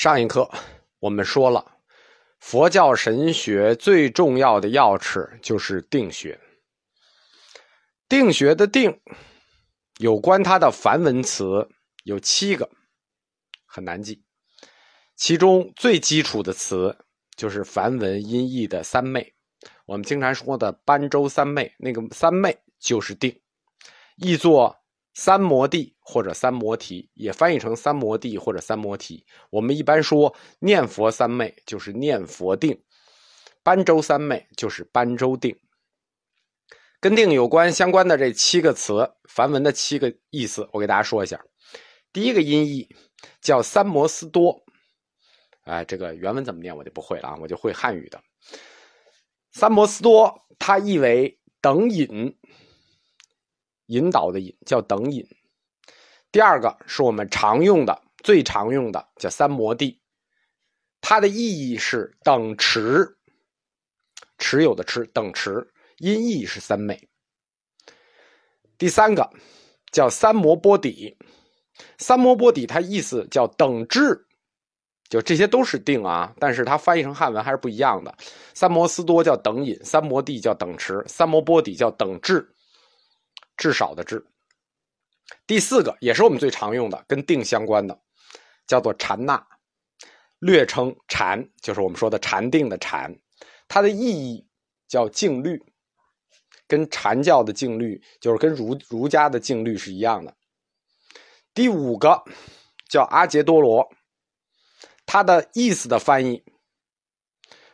上一课我们说了，佛教神学最重要的钥匙就是定学。定学的定，有关它的梵文词有七个，很难记。其中最基础的词就是梵文音译的三昧。我们经常说的般舟三昧，那个三昧就是定，译作。三摩地或者三摩提，也翻译成三摩地或者三摩提。我们一般说念佛三昧就是念佛定，般舟三昧就是般舟定。跟定有关相关的这七个词，梵文的七个意思，我给大家说一下。第一个音译叫三摩斯多，哎，这个原文怎么念我就不会了啊，我就会汉语的。三摩斯多，它译为等引。引导的引叫等引，第二个是我们常用的、最常用的叫三摩地，它的意义是等持，持有的持等持，音译是三昧。第三个叫三摩波底，三摩波底它意思叫等至，就这些都是定啊，但是它翻译成汉文还是不一样的。三摩斯多叫等引，三摩地叫等持，三摩波底叫等至。至少的至。第四个也是我们最常用的，跟定相关的，叫做禅那，略称禅，就是我们说的禅定的禅。它的意义叫静虑，跟禅教的静虑，就是跟儒儒家的静虑是一样的。第五个叫阿杰多罗，它的意思的翻译，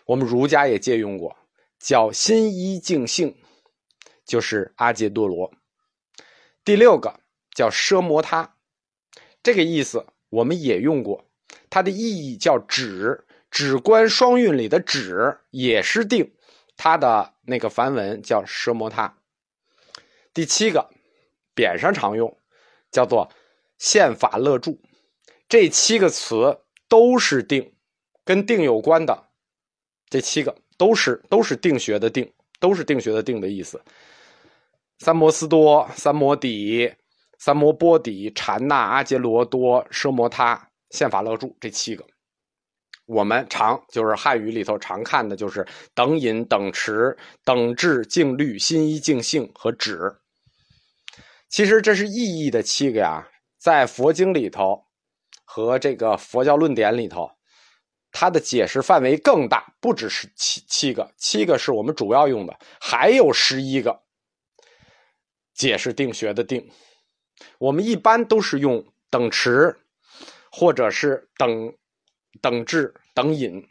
我们儒家也借用过，叫心一静性，就是阿杰多罗。第六个叫奢摩他，这个意思我们也用过，它的意义叫止，止观双运里的止也是定，它的那个梵文叫奢摩他。第七个匾上常用，叫做宪法乐住，这七个词都是定，跟定有关的，这七个都是都是定学的定，都是定学的定的意思。三摩斯多、三摩底、三摩波底、禅那、阿杰罗多、奢摩他、宪法乐住这七个，我们常就是汉语里头常看的就是等引、等持、等至、静虑、心一静性和止。其实这是意义的七个呀，在佛经里头和这个佛教论点里头，它的解释范围更大，不只是七七个，七个是我们主要用的，还有十一个。解释定学的定，我们一般都是用等持，或者是等等至、等引，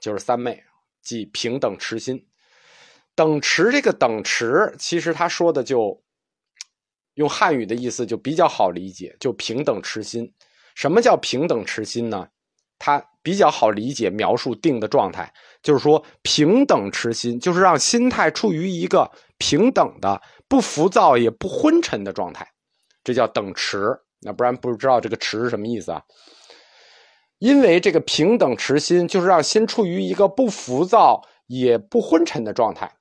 就是三昧，即平等持心。等持这个等持，其实他说的就用汉语的意思就比较好理解，就平等持心。什么叫平等持心呢？它比较好理解，描述定的状态，就是说平等持心，就是让心态处于一个平等的。不浮躁也不昏沉的状态，这叫等持。那不然不知道这个持是什么意思啊？因为这个平等持心，就是让心处于一个不浮躁也不昏沉的状态。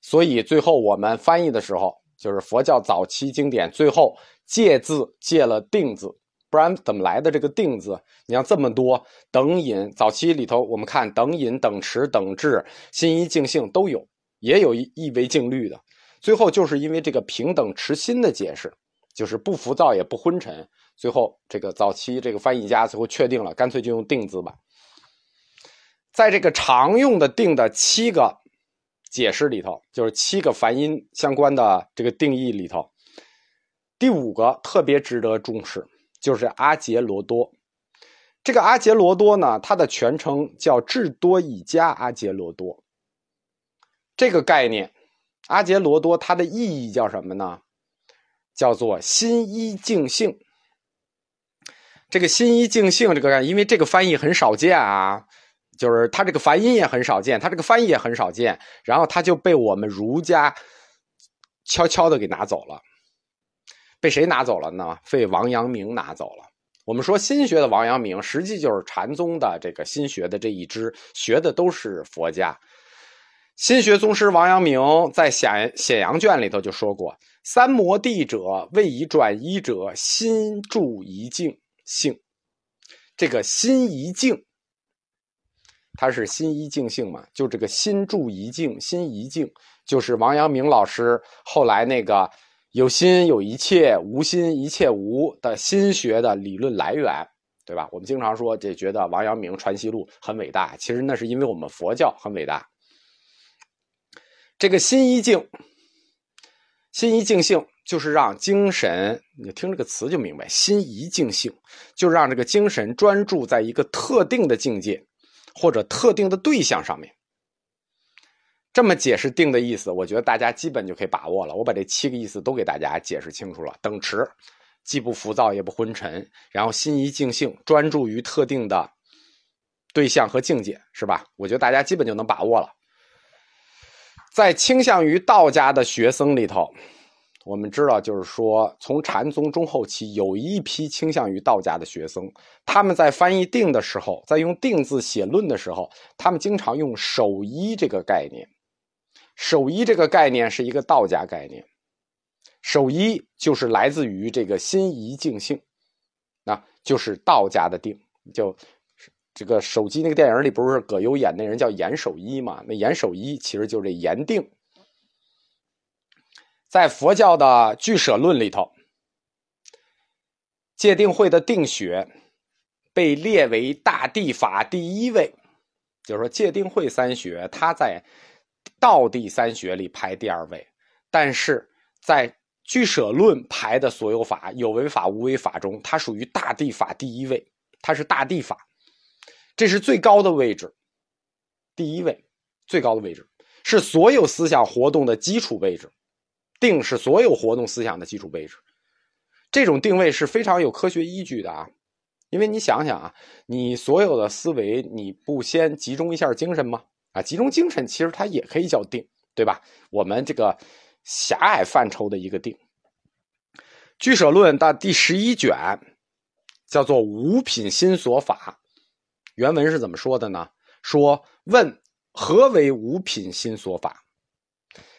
所以最后我们翻译的时候，就是佛教早期经典最后借字借了定字，不然怎么来的这个定字？你像这么多等引，早期里头我们看等引、等持、等智、心一静性都有，也有一意为静虑的。最后就是因为这个平等持心的解释，就是不浮躁也不昏沉。最后这个早期这个翻译家最后确定了，干脆就用定字吧。在这个常用的定的七个解释里头，就是七个梵音相关的这个定义里头，第五个特别值得重视，就是阿杰罗多。这个阿杰罗多呢，它的全称叫智多以加阿杰罗多。这个概念。阿杰罗多，它的意义叫什么呢？叫做心一静性。这个心一静性，这个因为这个翻译很少见啊，就是它这个梵音也很少见，它这个翻译也很少见，然后它就被我们儒家悄悄的给拿走了。被谁拿走了呢？被王阳明拿走了。我们说心学的王阳明，实际就是禅宗的这个心学的这一支，学的都是佛家。心学宗师王阳明在显显阳卷里头就说过：“三摩地者，位以转一者，心住一境性。”这个心一境，它是心一境性嘛？就这个心住一境，心一境，就是王阳明老师后来那个有心有一切，无心一切无的心学的理论来源，对吧？我们经常说，这觉得王阳明《传习录》很伟大，其实那是因为我们佛教很伟大。这个心一静，心一静性。就是让精神，你听这个词就明白，心一静性，就让这个精神专注在一个特定的境界或者特定的对象上面。这么解释定的意思，我觉得大家基本就可以把握了。我把这七个意思都给大家解释清楚了：等持，既不浮躁也不昏沉，然后心一静性，专注于特定的对象和境界，是吧？我觉得大家基本就能把握了。在倾向于道家的学僧里头。我们知道，就是说，从禅宗中后期，有一批倾向于道家的学僧，他们在翻译定的时候，在用定字写论的时候，他们经常用守一这个概念。守一这个概念是一个道家概念，守一就是来自于这个心一静性，那就是道家的定。就这个手机那个电影里，不是葛优演那人叫严守一嘛？那严守一其实就是这严定。在佛教的俱舍论里头，戒定慧的定学被列为大地法第一位，就是说戒定慧三学，它在道地三学里排第二位，但是在俱舍论排的所有法有为法无为法中，它属于大地法第一位，它是大地法，这是最高的位置，第一位最高的位置是所有思想活动的基础位置。定是所有活动思想的基础位置，这种定位是非常有科学依据的啊！因为你想想啊，你所有的思维，你不先集中一下精神吗？啊，集中精神其实它也可以叫定，对吧？我们这个狭隘范畴的一个定。俱舍论的第十一卷叫做五品心所法，原文是怎么说的呢？说问何为五品心所法？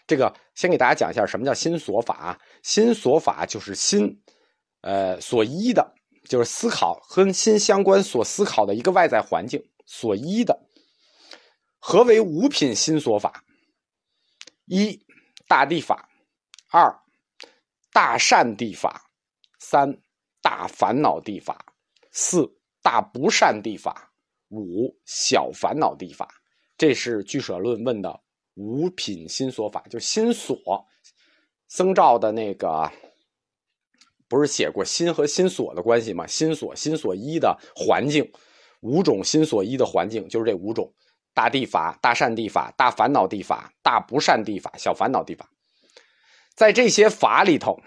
这个先给大家讲一下什么叫心所法。心所法就是心，呃，所依的，就是思考和心相关所思考的一个外在环境所依的。何为五品心所法？一大地法，二大善地法，三大烦恼地法，四大不善地法，五小烦恼地法。这是俱舍论问的。五品心所法，就心所，僧兆的那个不是写过心和心所的关系吗？心所，心所依的环境，五种心所依的环境就是这五种：大地法、大善地法、大烦恼地法、大不善地法、小烦恼地法。在这些法里头，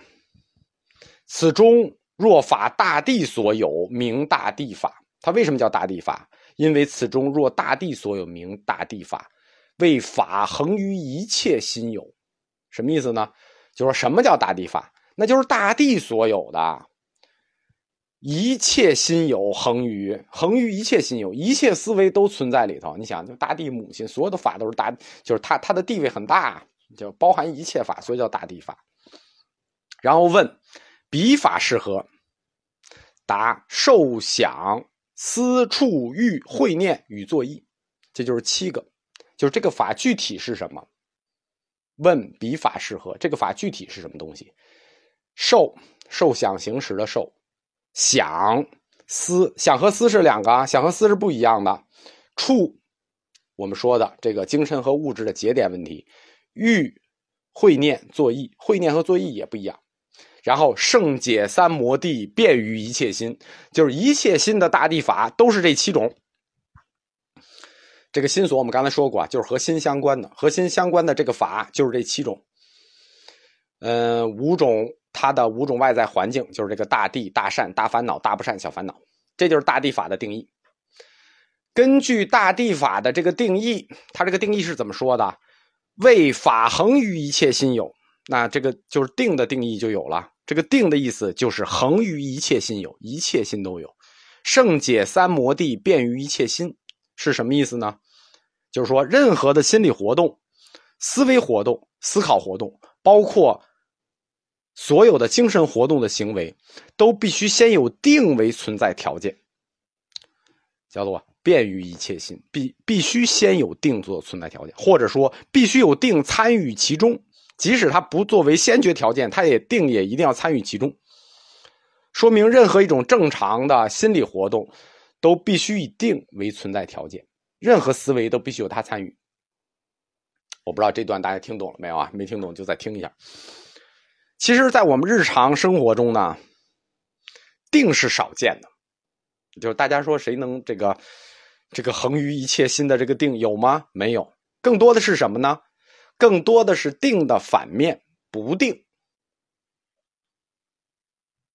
此中若法大地所有，名大地法。它为什么叫大地法？因为此中若大地所有，名大地法。为法恒于一切心有，什么意思呢？就说什么叫大地法？那就是大地所有的一切心有恒于恒于一切心有，一切思维都存在里头。你想，就大地母亲，所有的法都是大，就是它它的地位很大，就包含一切法，所以叫大地法。然后问彼法是何？答：受想思处欲会念与作意，这就是七个。就是这个法具体是什么？问彼法是何？这个法具体是什么东西？受受想行识的受，想思想和思是两个啊，想和思是不一样的。处我们说的这个精神和物质的节点问题。欲会念作意，会念和作意也不一样。然后圣解三摩地，便于一切心，就是一切心的大地法都是这七种。这个心所我们刚才说过啊，就是和心相关的，和心相关的这个法就是这七种，嗯，五种它的五种外在环境就是这个大地、大善、大烦恼、大不善、小烦恼，这就是大地法的定义。根据大地法的这个定义，它这个定义是怎么说的？为法恒于一切心有，那这个就是定的定义就有了。这个定的意思就是恒于一切心有，一切心都有。圣解三摩地，便于一切心，是什么意思呢？就是说，任何的心理活动、思维活动、思考活动，包括所有的精神活动的行为，都必须先有定为存在条件。叫做便于一切心，必必须先有定做存在条件，或者说必须有定参与其中，即使它不作为先决条件，它也定也一定要参与其中。说明任何一种正常的心理活动，都必须以定为存在条件，任何思维都必须有它参与。我不知道这段大家听懂了没有啊？没听懂就再听一下。其实，在我们日常生活中呢，定是少见的。就是大家说谁能这个这个恒于一切心的这个定有吗？没有，更多的是什么呢？更多的是定的反面不定。